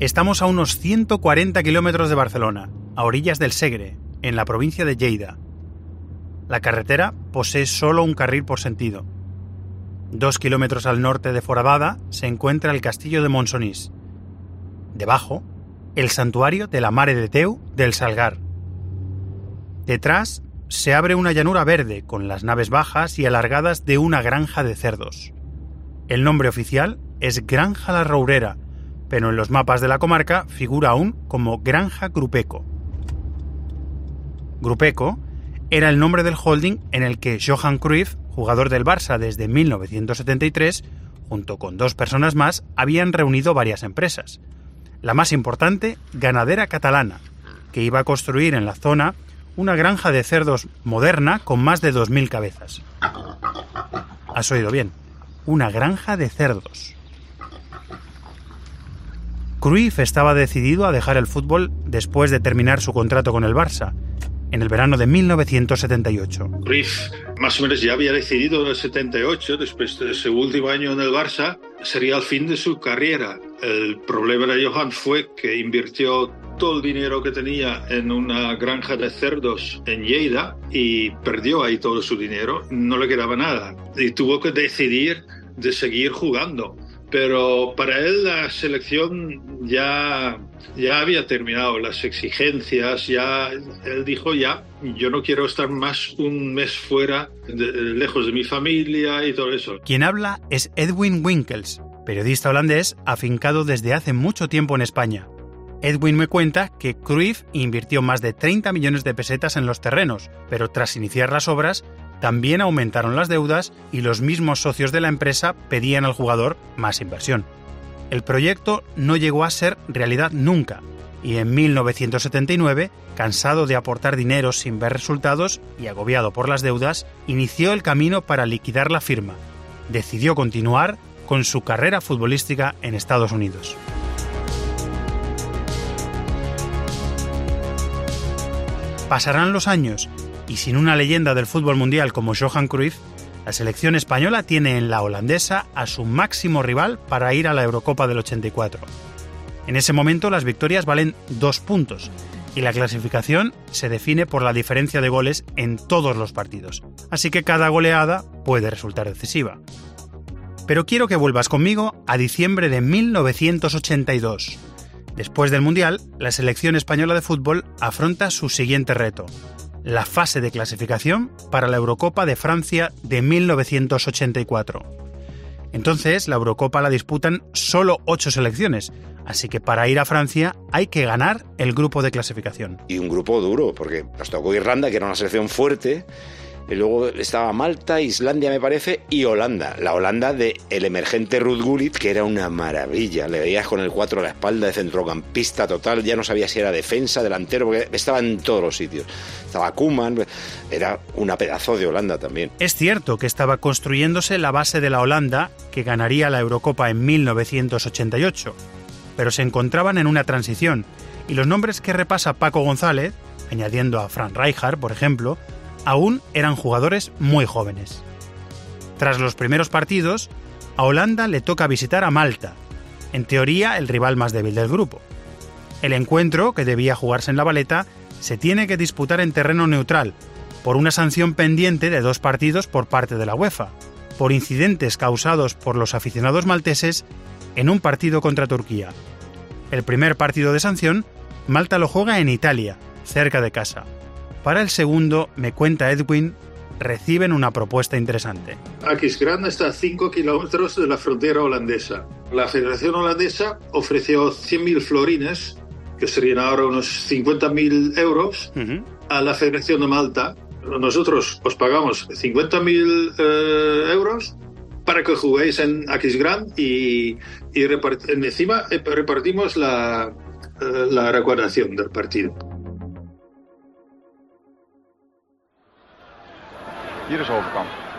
Estamos a unos 140 kilómetros de Barcelona, a orillas del Segre, en la provincia de Lleida. La carretera posee solo un carril por sentido. Dos kilómetros al norte de Foradada se encuentra el castillo de Monsonís. Debajo, el santuario de la Mare de Teu del Salgar. Detrás se abre una llanura verde con las naves bajas y alargadas de una granja de cerdos. El nombre oficial es Granja La Rourera, pero en los mapas de la comarca figura aún como Granja Grupeco. Grupeco era el nombre del holding en el que Johan Cruyff, jugador del Barça desde 1973, junto con dos personas más, habían reunido varias empresas. La más importante, Ganadera Catalana, que iba a construir en la zona una granja de cerdos moderna con más de 2.000 cabezas. Has oído bien, una granja de cerdos. Cruyff estaba decidido a dejar el fútbol después de terminar su contrato con el Barça, en el verano de 1978. Cruyff más o menos ya había decidido en el 78, después de su último año en el Barça, sería el fin de su carrera. El problema de Johan fue que invirtió todo el dinero que tenía en una granja de cerdos en Lleida y perdió ahí todo su dinero, no le quedaba nada y tuvo que decidir de seguir jugando pero para él la selección ya, ya había terminado las exigencias, ya él dijo ya, yo no quiero estar más un mes fuera, lejos de mi familia y todo eso. Quien habla es Edwin Winkels, periodista holandés afincado desde hace mucho tiempo en España. Edwin me cuenta que Cruyff invirtió más de 30 millones de pesetas en los terrenos, pero tras iniciar las obras también aumentaron las deudas y los mismos socios de la empresa pedían al jugador más inversión. El proyecto no llegó a ser realidad nunca, y en 1979, cansado de aportar dinero sin ver resultados y agobiado por las deudas, inició el camino para liquidar la firma. Decidió continuar con su carrera futbolística en Estados Unidos. Pasarán los años y sin una leyenda del fútbol mundial como Johan Cruyff, la selección española tiene en la holandesa a su máximo rival para ir a la Eurocopa del 84. En ese momento las victorias valen dos puntos y la clasificación se define por la diferencia de goles en todos los partidos, así que cada goleada puede resultar decisiva. Pero quiero que vuelvas conmigo a diciembre de 1982. Después del Mundial, la selección española de fútbol afronta su siguiente reto, la fase de clasificación para la Eurocopa de Francia de 1984. Entonces, la Eurocopa la disputan solo ocho selecciones, así que para ir a Francia hay que ganar el grupo de clasificación. Y un grupo duro, porque nos tocó Irlanda, que era una selección fuerte, y luego estaba Malta, Islandia me parece, y Holanda. La Holanda de el emergente Ruth Gullit, que era una maravilla. Le veías con el 4 a la espalda de centrocampista total. Ya no sabía si era defensa, delantero, porque estaba en todos los sitios. Estaba Kuman, era una pedazo de Holanda también. Es cierto que estaba construyéndose la base de la Holanda, que ganaría la Eurocopa en 1988. Pero se encontraban en una transición, y los nombres que repasa Paco González, añadiendo a Frank Rijkaard, por ejemplo, aún eran jugadores muy jóvenes. Tras los primeros partidos, a Holanda le toca visitar a Malta, en teoría el rival más débil del grupo. El encuentro, que debía jugarse en la baleta, se tiene que disputar en terreno neutral, por una sanción pendiente de dos partidos por parte de la UEFA, por incidentes causados por los aficionados malteses en un partido contra Turquía. El primer partido de sanción, Malta lo juega en Italia, cerca de casa. Para el segundo, me cuenta Edwin, reciben una propuesta interesante. Aquisgrán está a 5 kilómetros de la frontera holandesa. La Federación Holandesa ofreció 100.000 florines, que serían ahora unos 50.000 euros, a la Federación de Malta. Nosotros os pagamos 50.000 eh, euros para que juguéis en Aquisgrán y, y encima eh, repartimos la, eh, la recaudación del partido.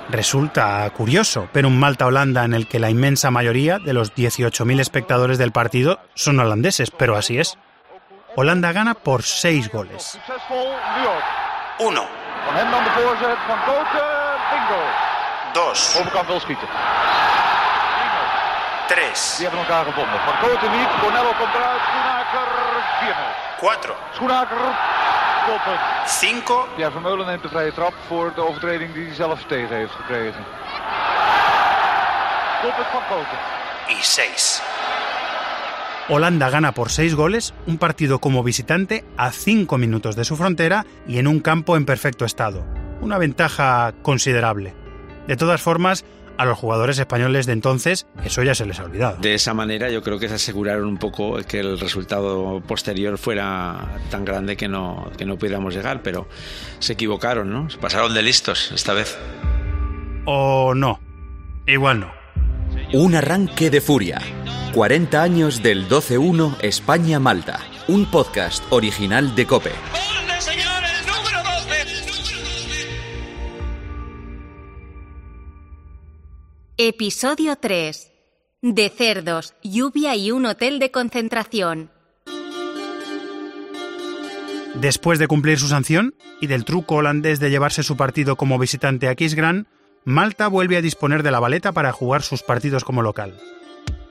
Resulta curioso pero un Malta-Holanda en el que la inmensa mayoría de los 18.000 espectadores del partido son holandeses, pero así es. Holanda gana por 6 goles. 1. 2. 3. Die hebben elkaar gevonden. Van Koten niet. Bonello komt eruit. Schoenaker 4-0. 4. Schoenaker. Doelpunt. 5. Ja, Vermeulen neemt de vrije trap voor de overtreding die hij zelf tegen heeft gekregen. Doelpunt van Koten. y 6. Holanda gana por 6 goles un partido como visitante a 5 minutos de su frontera y en un campo en perfecto estado. Una ventaja considerable. De todas formas, a los jugadores españoles de entonces eso ya se les ha olvidado. De esa manera yo creo que se aseguraron un poco que el resultado posterior fuera tan grande que no, que no pudiéramos llegar, pero se equivocaron, ¿no? Se pasaron de listos esta vez. O no. Igual no. Un arranque de furia. 40 años del 12-1 España-Malta. Un podcast original de Cope. Episodio 3. De cerdos, lluvia y un hotel de concentración. Después de cumplir su sanción y del truco holandés de llevarse su partido como visitante a Kisgrán, Malta vuelve a disponer de la baleta para jugar sus partidos como local.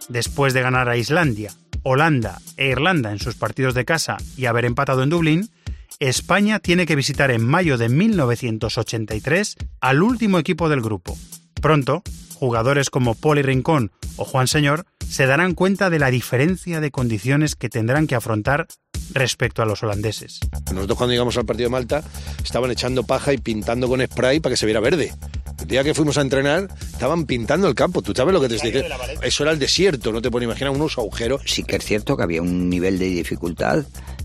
Después de ganar a Islandia, Holanda e Irlanda en sus partidos de casa y haber empatado en Dublín, España tiene que visitar en mayo de 1983 al último equipo del grupo. Pronto, jugadores como Poli Rincón o Juan Señor se darán cuenta de la diferencia de condiciones que tendrán que afrontar respecto a los holandeses. Nosotros cuando llegamos al partido de Malta estaban echando paja y pintando con spray para que se viera verde. El día que fuimos a entrenar estaban pintando el campo. ¿Tú sabes lo que te diciendo? Eso era el desierto, no te puedes imaginar unos agujeros. Sí que es cierto que había un nivel de dificultad,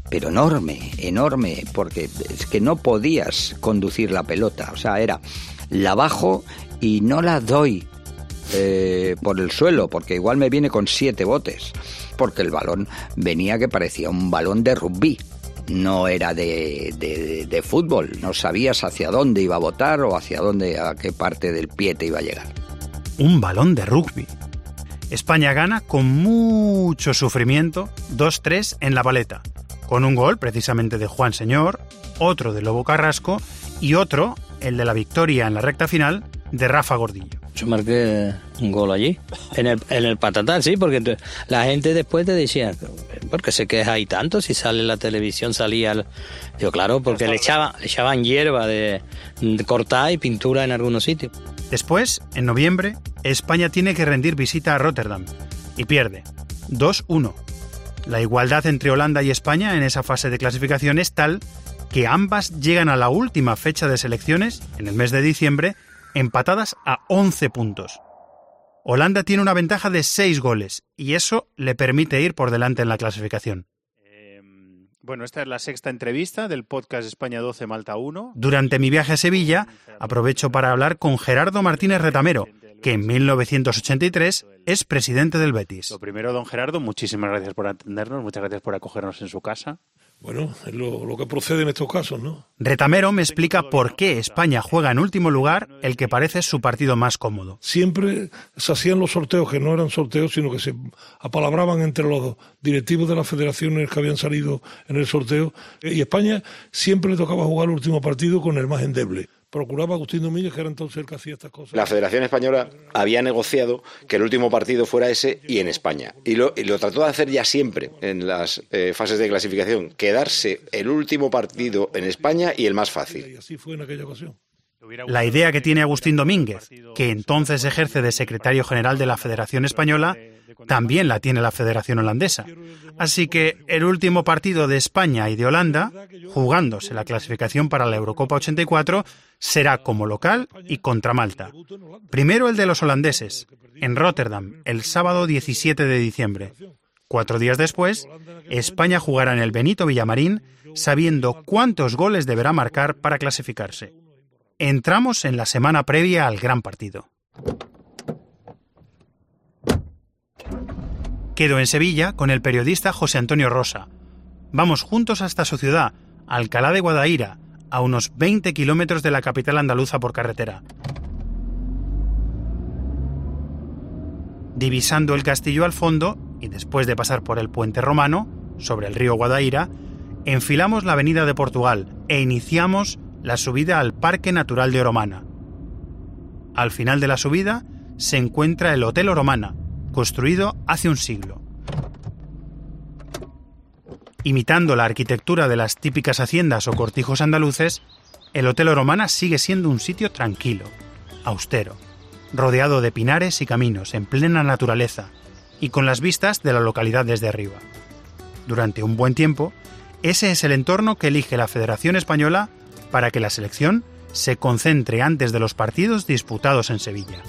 pero enorme, enorme, porque es que no podías conducir la pelota. O sea, era la bajo y no la doy eh, por el suelo, porque igual me viene con siete botes, porque el balón venía que parecía un balón de rugby. No era de, de, de fútbol, no sabías hacia dónde iba a botar o hacia dónde, a qué parte del pie te iba a llegar. Un balón de rugby. España gana con mucho sufrimiento 2-3 en la paleta, con un gol precisamente de Juan Señor, otro de Lobo Carrasco y otro, el de la victoria en la recta final, de Rafa Gordillo. Yo marqué un gol allí, en el, en el Patatán, sí, porque la gente después te decía, ¿por qué se queja ahí tanto? Si sale la televisión, salía... El... Yo, claro, porque le, echaba, le echaban hierba de, de cortar y pintura en algunos sitios. Después, en noviembre, España tiene que rendir visita a Rotterdam y pierde 2-1. La igualdad entre Holanda y España en esa fase de clasificación es tal que ambas llegan a la última fecha de selecciones, en el mes de diciembre, empatadas a 11 puntos. Holanda tiene una ventaja de 6 goles y eso le permite ir por delante en la clasificación. Bueno, esta es la sexta entrevista del podcast España 12 Malta 1. Durante mi viaje a Sevilla, aprovecho para hablar con Gerardo Martínez Retamero, que en 1983 es presidente del Betis. Lo primero, don Gerardo, muchísimas gracias por atendernos, muchas gracias por acogernos en su casa. Bueno, es lo, lo, que procede en estos casos, ¿no? Retamero me explica por qué España juega en último lugar el que parece su partido más cómodo. Siempre se hacían los sorteos, que no eran sorteos, sino que se apalabraban entre los directivos de las federaciones que habían salido en el sorteo. Y España siempre le tocaba jugar el último partido con el más endeble procuraba Agustín Domínguez, que era entonces el que hacía estas cosas. La Federación Española había negociado que el último partido fuera ese y en España. Y lo, y lo trató de hacer ya siempre en las eh, fases de clasificación, quedarse el último partido en España y el más fácil. Y así fue en aquella ocasión. La idea que tiene Agustín Domínguez, que entonces ejerce de secretario general de la Federación Española, también la tiene la Federación Holandesa. Así que el último partido de España y de Holanda, jugándose la clasificación para la Eurocopa 84, será como local y contra Malta. Primero el de los holandeses, en Rotterdam, el sábado 17 de diciembre. Cuatro días después, España jugará en el Benito Villamarín, sabiendo cuántos goles deberá marcar para clasificarse. Entramos en la semana previa al gran partido. Quedo en Sevilla con el periodista José Antonio Rosa. Vamos juntos hasta su ciudad, Alcalá de Guadaira, a unos 20 kilómetros de la capital andaluza por carretera. Divisando el castillo al fondo, y después de pasar por el puente romano, sobre el río Guadaira, enfilamos la avenida de Portugal e iniciamos la subida al Parque Natural de Oromana. Al final de la subida se encuentra el Hotel Oromana, construido hace un siglo. Imitando la arquitectura de las típicas haciendas o cortijos andaluces, el Hotel Oromana sigue siendo un sitio tranquilo, austero, rodeado de pinares y caminos en plena naturaleza y con las vistas de la localidad desde arriba. Durante un buen tiempo, ese es el entorno que elige la Federación Española para que la selección se concentre antes de los partidos disputados en Sevilla.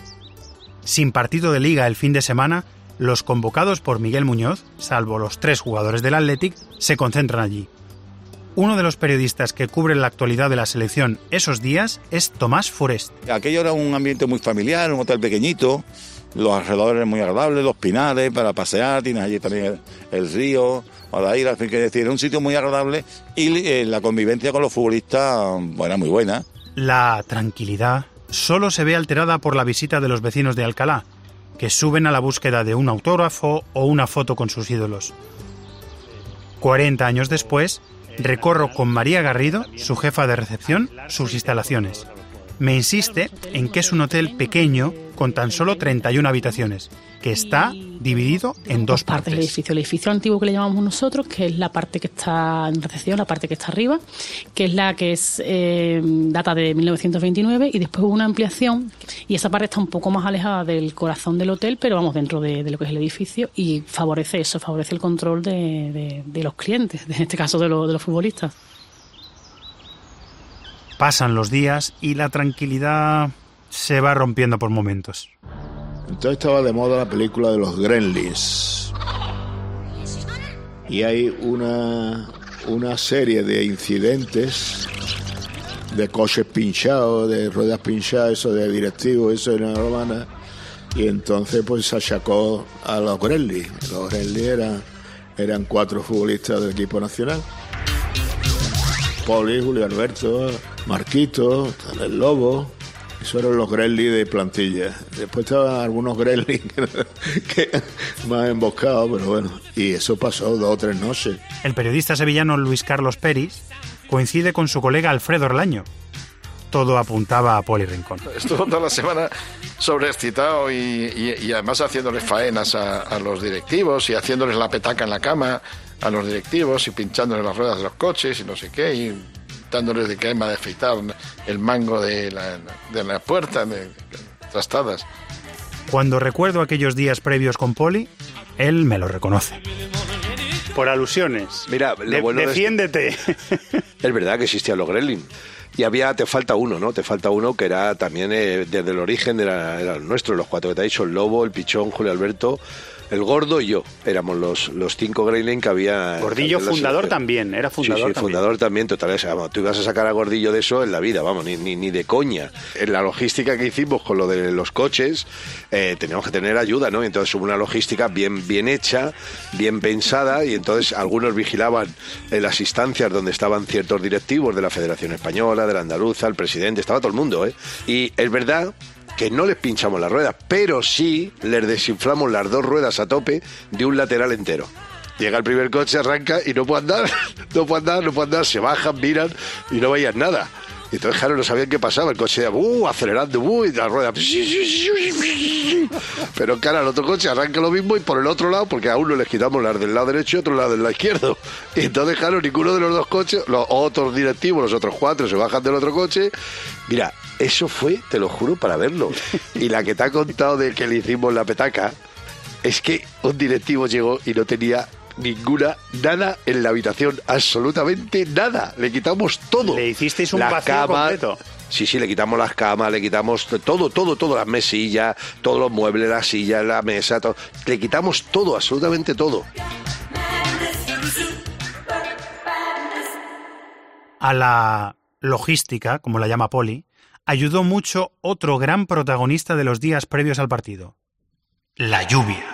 Sin partido de liga el fin de semana, los convocados por Miguel Muñoz, salvo los tres jugadores del Athletic, se concentran allí. Uno de los periodistas que cubre la actualidad de la selección esos días es Tomás Forest. Aquello era un ambiente muy familiar, un hotel pequeñito, los alrededores muy agradables, los pinares para pasear, tienes allí también el, río, para ir, fin que decir, era un sitio muy agradable y eh, la convivencia con los futbolistas, bueno, muy buena. La tranquilidad solo se ve alterada por la visita de los vecinos de Alcalá, que suben a la búsqueda de un autógrafo o una foto con sus ídolos. 40 años después, recorro con María Garrido, su jefa de recepción, sus instalaciones. Me insiste en que es un hotel pequeño con tan solo 31 habitaciones, que está dividido en dos partes. del edificio. El edificio antiguo que le llamamos nosotros, que es la parte que está en recepción, la parte que está arriba, que es la que es eh, data de 1929 y después hubo una ampliación y esa parte está un poco más alejada del corazón del hotel, pero vamos dentro de, lo que es el edificio y favorece eso, favorece el control de, los clientes, en este caso de, de los futbolistas. Pasan los días y la tranquilidad se va rompiendo por momentos. Entonces estaba de moda la película de los Gremlins. Y hay una, una serie de incidentes de coches pinchados, de ruedas pinchadas, eso de directivos, eso en la romana. Y entonces pues se achacó a los Gremlins. Los Gremlins eran, eran cuatro futbolistas del equipo nacional. Poli, Julio Alberto, Marquito, el Lobo, eso eran los Gremlins de plantilla. Después estaban algunos Gremlins que, más emboscados, pero bueno. Y eso pasó dos o tres noches. El periodista sevillano Luis Carlos Peris coincide con su colega Alfredo Orlaño. Todo apuntaba a Poli Rincón. Estuvo toda la semana sobreexcitado y, además haciéndoles faenas a, a, los directivos y haciéndoles la petaca en la cama a los directivos y pinchándoles las ruedas de los coches y no sé qué. Y dándoles de crema de afeitar el mango de la, de la puerta, de, trastadas. Cuando recuerdo aquellos días previos con Poli, él me lo reconoce. Por alusiones. Mira, defiéndete. Es... verdad que existían los Gremlin. Y había, te falta uno, ¿no? Te falta uno que era también eh, desde el origen, era, era nuestro, los cuatro que te ha dicho, el Lobo, el Pichón, Julio Alberto, el gordo y yo. Éramos los, los cinco Greyling que había. Gordillo fundador también, era fundador. Sí, sí, fundador también, total. tú ibas a sacar a Gordillo de eso en la vida, vamos, ni, ni, de coña. En la logística que hicimos con lo de los coches, eh, teníamos que tener ayuda, ¿no? Entonces hubo una logística bien, bien hecha, bien pensada, y entonces algunos vigilaban en las instancias donde estaban ciertos directivos de la Federación Española, de la Andaluza, el presidente, estaba todo el mundo, ¿eh? Y es verdad que no les pinchamos las ruedas, pero sí les desinflamos las dos ruedas a tope de un lateral entero. Llega el primer coche, arranca y no puede andar, no puede andar, no puede andar, se bajan, miran y no veían nada. Y entonces, claro, no sabían qué pasaba. El coche, uh, acelerando, uh, y la rueda. Pero, cara, el otro coche arranca lo mismo y por el otro lado, porque a uno les quitamos las del lado derecho y otro lado del lado izquierdo. Y entonces, claro, ninguno de los dos coches, los otros directivos, los otros cuatro, se bajan del otro coche. Mira, eso fue, te lo juro, para verlo. Y la que te ha contado de que le hicimos la petaca, es que un directivo llegó y no tenía ninguna, nada en la habitación, absolutamente nada. Le quitamos todo. Le hicisteis un vacío completo. Sí, sí, le quitamos las camas, le quitamos todo, todo, todo, las mesillas, todos los muebles, las sillas, la mesa, todo. Le quitamos todo, absolutamente todo. A la logística, como la llama Poli, ayudó mucho otro gran protagonista de los días previos al partido, la lluvia.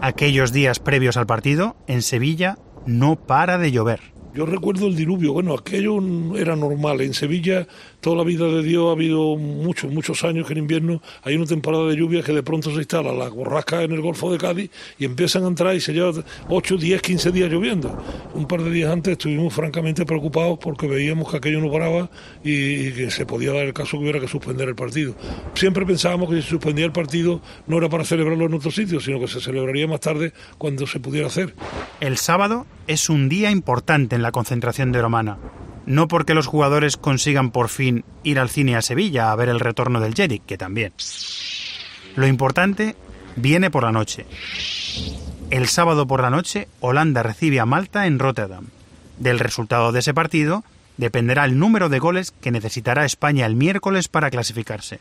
Aquellos días previos al partido, en Sevilla, no para de llover. Yo recuerdo el diluvio, bueno, aquello era normal. En Sevilla toda la vida de Dios ha habido muchos, muchos años que en invierno hay una temporada de lluvia que de pronto se instala la borrasca en el Golfo de Cádiz y empiezan a entrar y se lleva 8, 10, 15 días lloviendo. Un par de días antes estuvimos francamente preocupados porque veíamos que aquello no paraba y, que se podía dar el caso que hubiera que suspender el partido. Siempre pensábamos que si se suspendía el partido no era para celebrarlo en otro sitio, sino que se celebraría más tarde cuando se pudiera hacer. El sábado es un día importante en la concentración de Romana. No porque los jugadores consigan por fin ir al cine a Sevilla a ver el retorno del Jedi, que también. Lo importante viene por la noche. El sábado por la noche, Holanda recibe a Malta en Rotterdam. Del resultado de ese partido dependerá el número de goles que necesitará España el miércoles para clasificarse.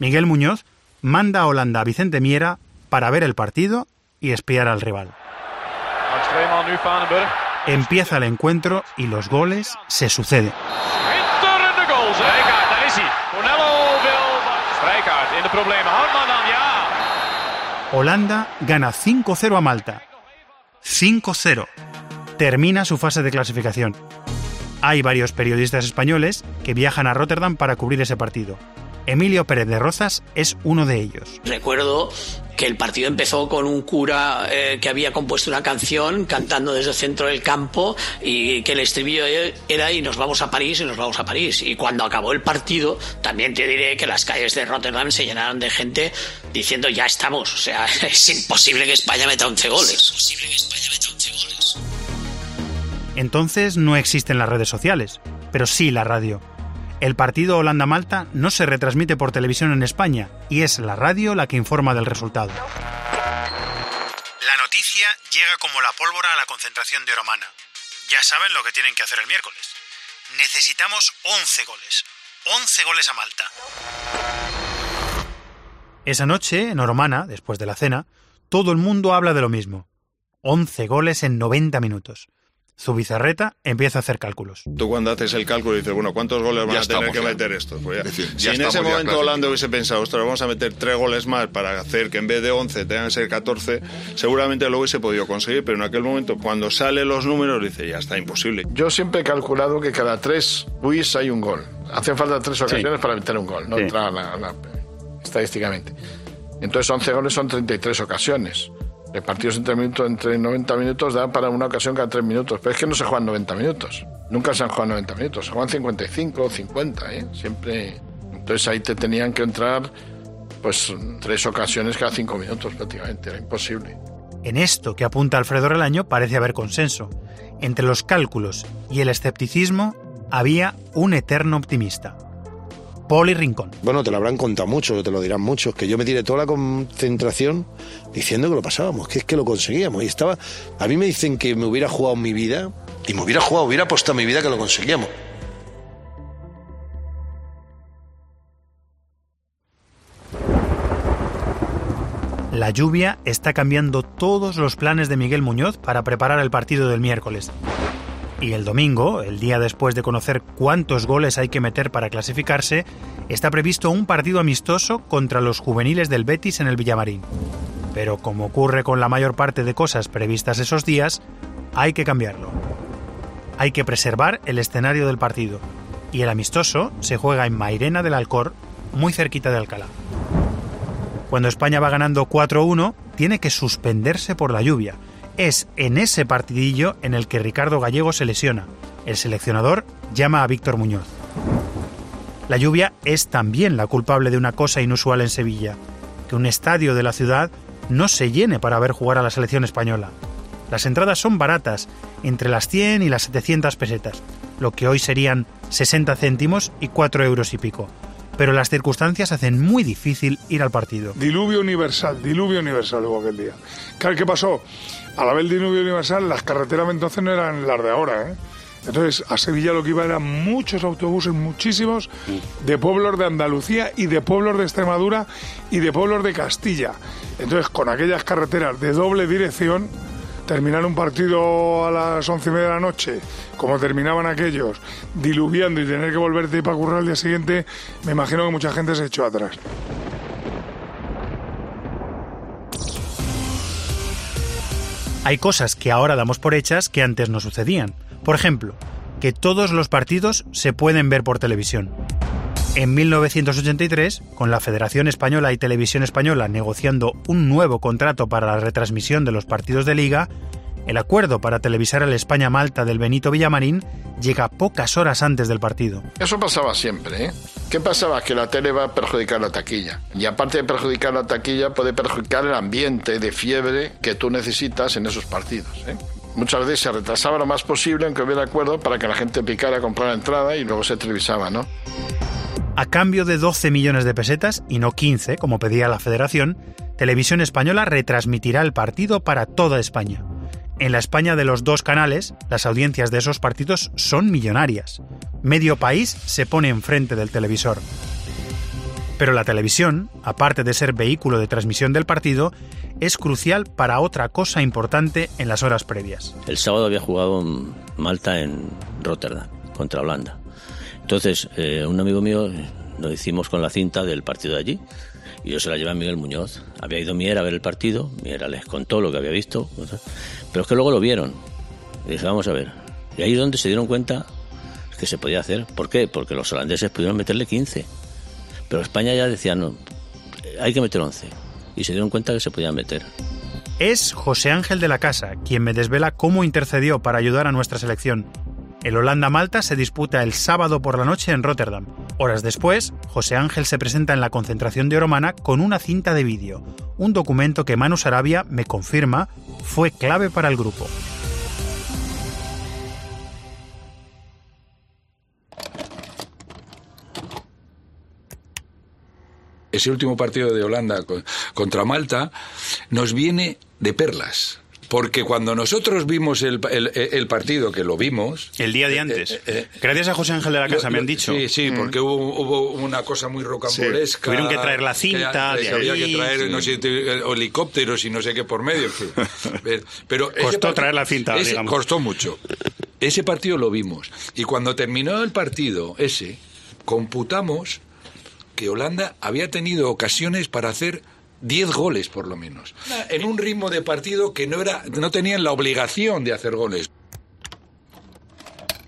Miguel Muñoz manda a Holanda a Vicente Miera para ver el partido y espiar al rival. Empieza el encuentro y los goles se suceden. Holanda gana 5-0 a Malta. 5-0. Termina su fase de clasificación. Hay varios periodistas españoles que viajan a Rotterdam para cubrir ese partido. Emilio Pérez de Rozas es uno de ellos. Recuerdo que el partido empezó con un cura eh, que había compuesto una canción cantando desde el centro del campo y que el estribillo era y nos vamos a París y nos vamos a París. Y cuando acabó el partido, también te diré que las calles de Rotterdam se llenaron de gente diciendo ya estamos. O sea, es imposible que España meta 11 goles. Entonces no existen las redes sociales, pero sí la radio. El partido Holanda-Malta no se retransmite por televisión en España y es la radio la que informa del resultado. La noticia llega como la pólvora a la concentración de Oromana. Ya saben lo que tienen que hacer el miércoles. Necesitamos 11 goles. 11 goles a Malta. Esa noche, en Oromana, después de la cena, todo el mundo habla de lo mismo. 11 goles en 90 minutos. Zubizarreta empieza a hacer cálculos. Tú cuando haces el cálculo dices, bueno, ¿cuántos goles van a tener que meter estos? Pues si en ese momento Holanda hubiese pensado, ostras, vamos a meter tres goles más para hacer que en vez de 11 tengan que ser 14, seguramente lo hubiese podido conseguir, pero en aquel momento, cuando salen los números, dice, ya está, imposible. Yo siempre he calculado que cada tres buis hay un gol. Hacen falta tres ocasiones para meter un gol, no entra estadísticamente. Entonces 11 goles son 33 ocasiones. El partidos entre, minutos, entre 90 minutos da para una ocasión cada 3 minutos. Pero es que no se juegan 90 minutos. Nunca se han jugado 90 minutos. Se juegan 55 o 50, ¿eh? Siempre. Entonces ahí te tenían que entrar pues tres ocasiones cada 5 minutos prácticamente. Era imposible. En esto que apunta Alfredo Relaño parece haber consenso. Entre los cálculos y el escepticismo había un eterno optimista. Poli Rincón. Bueno, te lo habrán contado mucho, te lo dirán muchos, que yo me tiré toda la concentración diciendo que lo pasábamos, que es que lo conseguíamos. Y estaba, a mí me dicen que me hubiera jugado mi vida, y me hubiera jugado, hubiera apostado mi vida que lo conseguíamos. La lluvia está cambiando todos los planes de Miguel Muñoz para preparar el partido del miércoles. Y el domingo, el día después de conocer cuántos goles hay que meter para clasificarse, está previsto un partido amistoso contra los juveniles del Betis en el Villamarín. Pero como ocurre con la mayor parte de cosas previstas esos días, hay que cambiarlo. Hay que preservar el escenario del partido. Y el amistoso se juega en Mairena del Alcor, muy cerquita de Alcalá. Cuando España va ganando 4-1, tiene que suspenderse por la lluvia, es en ese partidillo en el que Ricardo Gallego se lesiona. El seleccionador llama a Víctor Muñoz. La lluvia es también la culpable de una cosa inusual en Sevilla, que un estadio de la ciudad no se llene para ver jugar a la selección española. Las entradas son baratas, entre las 100 y las 700 pesetas, lo que hoy serían 60 céntimos y 4 euros y pico. Pero las circunstancias hacen muy difícil ir al partido. Diluvio universal, diluvio universal hubo aquel día. ¿Qué pasó? a la vez diluvio universal, las carreteras entonces no eran las de ahora, ¿eh? Entonces, a Sevilla lo que iba eran muchos autobuses, muchísimos, de pueblos de Andalucía y de pueblos de Extremadura y de pueblos de Castilla. Entonces, con aquellas carreteras de doble dirección, terminar un partido a las once y media de la noche, como terminaban aquellos, diluviando y tener que volverte para currar al día siguiente, me imagino que mucha gente se echó atrás. Hay cosas que ahora damos por hechas que antes no sucedían. Por ejemplo, que todos los partidos se pueden ver por televisión. En 1983, con la Federación Española y Televisión Española negociando un nuevo contrato para la retransmisión de los partidos de liga, el acuerdo para televisar el España-Malta del Benito Villamarín llega pocas horas antes del partido. Eso pasaba siempre, ¿eh? ¿Qué pasaba? Que la tele va a perjudicar la taquilla. Y aparte de perjudicar la taquilla, puede perjudicar el ambiente de fiebre que tú necesitas en esos partidos, ¿eh? Muchas veces se retrasaba lo más posible, aunque hubiera acuerdo, para que la gente picara a comprar la entrada y luego se televisaba, ¿no? A cambio de 12 millones de pesetas, y no 15, como pedía la Federación, Televisión Española retransmitirá el partido para toda España. En la España de los dos canales, las audiencias de esos partidos son millonarias. Medio país se pone enfrente del televisor. Pero la televisión, aparte de ser vehículo de transmisión del partido, es crucial para otra cosa importante en las horas previas. El sábado había jugado Malta en Rotterdam contra Holanda. Entonces, eh, un amigo mío lo hicimos con la cinta del partido de allí y yo se la llevé a Miguel Muñoz. Había ido Miera a ver el partido, Miera les contó lo que había visto, pero es que luego lo vieron. Y dije, vamos a ver. Y ahí es donde se dieron cuenta que se podía hacer. ¿Por qué? Porque los holandeses pudieron meterle 15. Pero España ya decía, no, hay que meter 11. Y se dieron cuenta que se podían meter. Es José Ángel de la Casa quien me desvela cómo intercedió para ayudar a nuestra selección. El Holanda-Malta se disputa el sábado por la noche en Rotterdam. Horas después, José Ángel se presenta en la concentración de Oromana con una cinta de vídeo, un documento que Manu Sarabia me confirma fue clave para el grupo. Ese último partido de Holanda contra Malta nos viene de perlas porque cuando nosotros vimos el, el, partido, que lo vimos... El día de eh, antes. Eh, eh, Gracias a José Ángel de la Casa, me han dicho. Sí, sí, mm. porque hubo, una cosa muy rocambolesca. Tuvieron que traer la cinta que, había que traer no sé, helicópteros y no sé qué por medio. Pero costó traer la cinta, digamos. Costó mucho. Ese partido lo vimos. Y cuando terminó el partido ese, computamos que Holanda había tenido ocasiones para hacer 10 goles por lo menos. En un ritmo de partido que no, era, no tenían la obligación de hacer goles.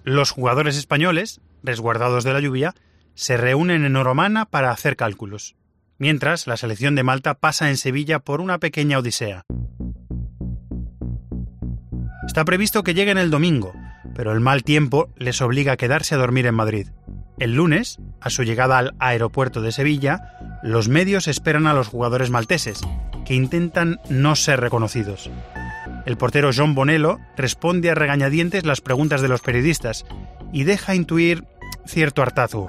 Los jugadores españoles, resguardados de la lluvia, se reúnen en Oromana para hacer cálculos, mientras la selección de Malta pasa en Sevilla por una pequeña odisea. Está previsto que lleguen el domingo, pero el mal tiempo les obliga a quedarse a dormir en Madrid. El lunes, a su llegada al aeropuerto de Sevilla, los medios esperan a los jugadores malteses, que intentan no ser reconocidos. El portero John Bonello responde a regañadientes las preguntas de los periodistas y deja intuir cierto hartazgo.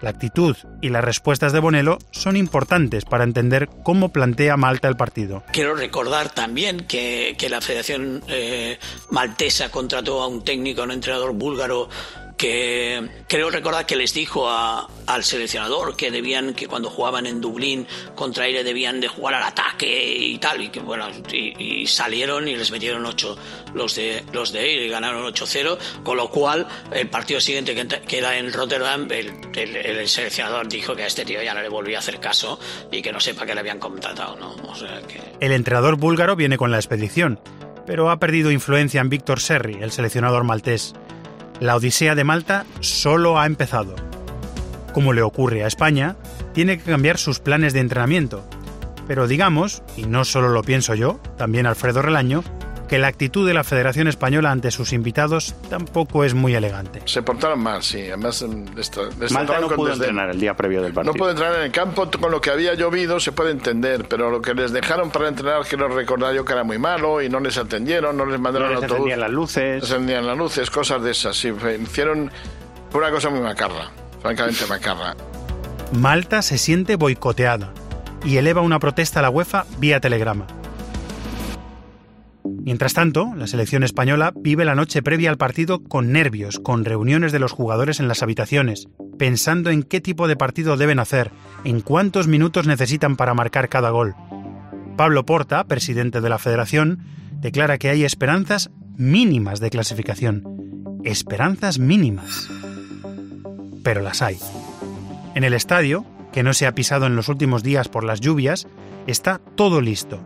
La actitud y las respuestas de Bonello son importantes para entender cómo plantea Malta el partido. Quiero recordar también que, la Federación eh, Maltesa contrató a un técnico, a un entrenador búlgaro que creo recordar que les dijo al seleccionador que debían que cuando jugaban en Dublín contra Aire debían de jugar al ataque y tal y que bueno y, salieron y les metieron 8 los de los de Aire y ganaron 8-0 con lo cual el partido siguiente que, era en Rotterdam el, seleccionador dijo que a este tío ya no le volvía a hacer caso y que no sepa que le habían contratado ¿no? el entrenador búlgaro viene con la expedición pero ha perdido influencia en Víctor Serri el seleccionador maltés la Odisea de Malta solo ha empezado. Como le ocurre a España, tiene que cambiar sus planes de entrenamiento. Pero digamos, y no solo lo pienso yo, también Alfredo Relaño, que la actitud de la Federación Española ante sus invitados tampoco es muy elegante. Se portaron mal, sí. Además, Malta no pudo entrenar el día previo del partido. No pudo entrenar en el campo con lo que había llovido, se puede entender, pero lo que les dejaron para entrenar, quiero recordar yo que era muy malo y no les atendieron, no les mandaron no les autobús. las luces. Les encendían las luces, cosas de esas. Sí, hicieron una cosa muy macarra, francamente macarra. Malta se siente boicoteada y eleva una protesta a la UEFA vía telegrama. Mientras tanto, la selección española vive la noche previa al partido con nervios, con reuniones de los jugadores en las habitaciones, pensando en qué tipo de partido deben hacer, en cuántos minutos necesitan para marcar cada gol. Pablo Porta, presidente de la federación, declara que hay esperanzas mínimas de clasificación. Esperanzas mínimas. Pero las hay. En el estadio, que no se ha pisado en los últimos días por las lluvias, está todo listo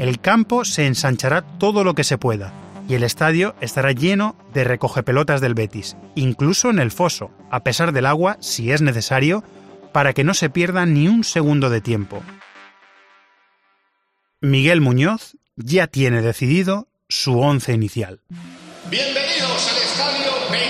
el campo se ensanchará todo lo que se pueda y el estadio estará lleno de recogepelotas del Betis, incluso en el foso, a pesar del agua, si es necesario, para que no se pierda ni un segundo de tiempo. Miguel Muñoz ya tiene decidido su once inicial. Bienvenidos al estadio Benito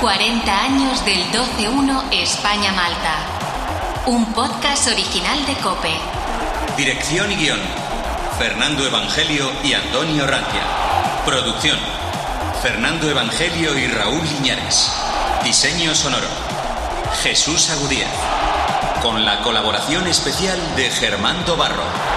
40 años del 12-1 España-Malta. Un podcast original de Cope. Dirección y guion. Fernando Evangelio y Antonio Rantia. Producción. Fernando Evangelio y Raúl Liñares. Diseño sonoro. Jesús Agudíaz. Con la colaboración especial de Germán Barro.